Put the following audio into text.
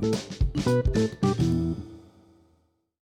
Bye.